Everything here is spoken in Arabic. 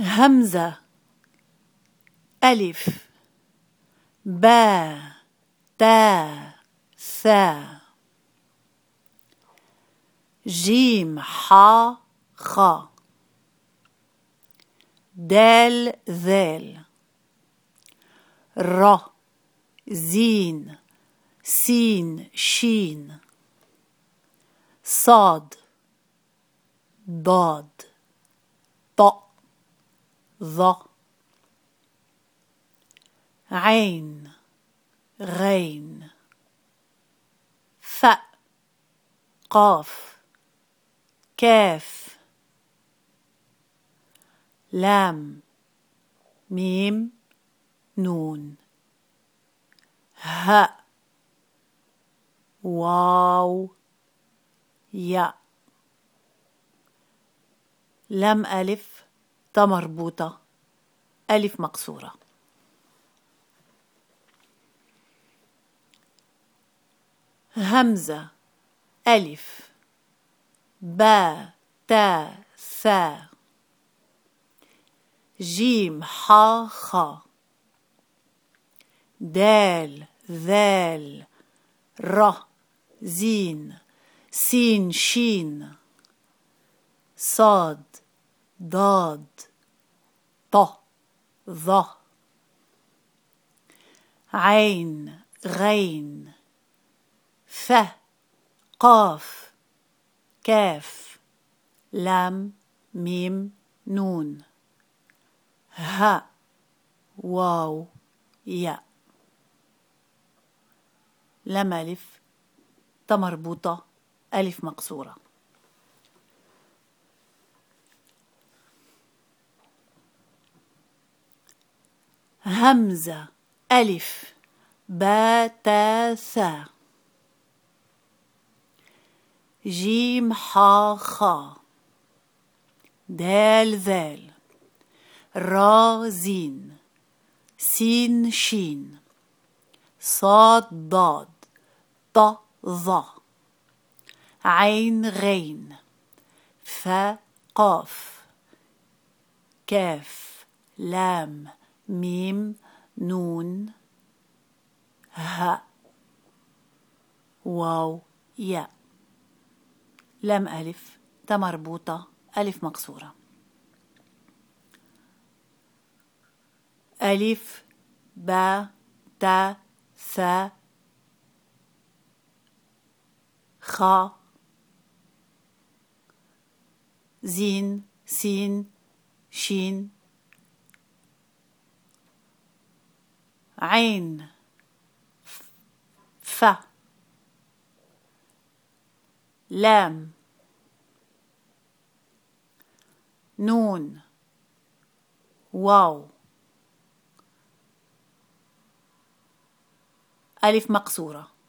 همزة ألف با تا ثا جيم حا خا دال ذال. را زين سين شين. صاد ضاد. ظ. عين. غين. ف قاف. كاف. لام. ميم. نون. ه. واو. يا لم ألف. ت مربوطة ألف مقصورة. همزة. ألف. با. تا. ثا جيم. حا. خا دال. ذال. ر. زين. سين. شين. صاد. ضاد. ط. ظ. عين. غين. ف. قاف. كاف. لام. ميم. نون. ه. واو. يا لم ألف. ت مربوطة. ألف مقصورة. همزة ألف با تا ثا جيم حا خا. دال ذال. را زين. سين شين. صاد ضاد. ط ظ عين غين. ف قاف. كاف لام. ميم نون ه واو ياء لام ألف ت مربوطة ألف مقصورة ألف با تا ثا خا زين سين شين عين ف لام نون واو. ألف مقصورة.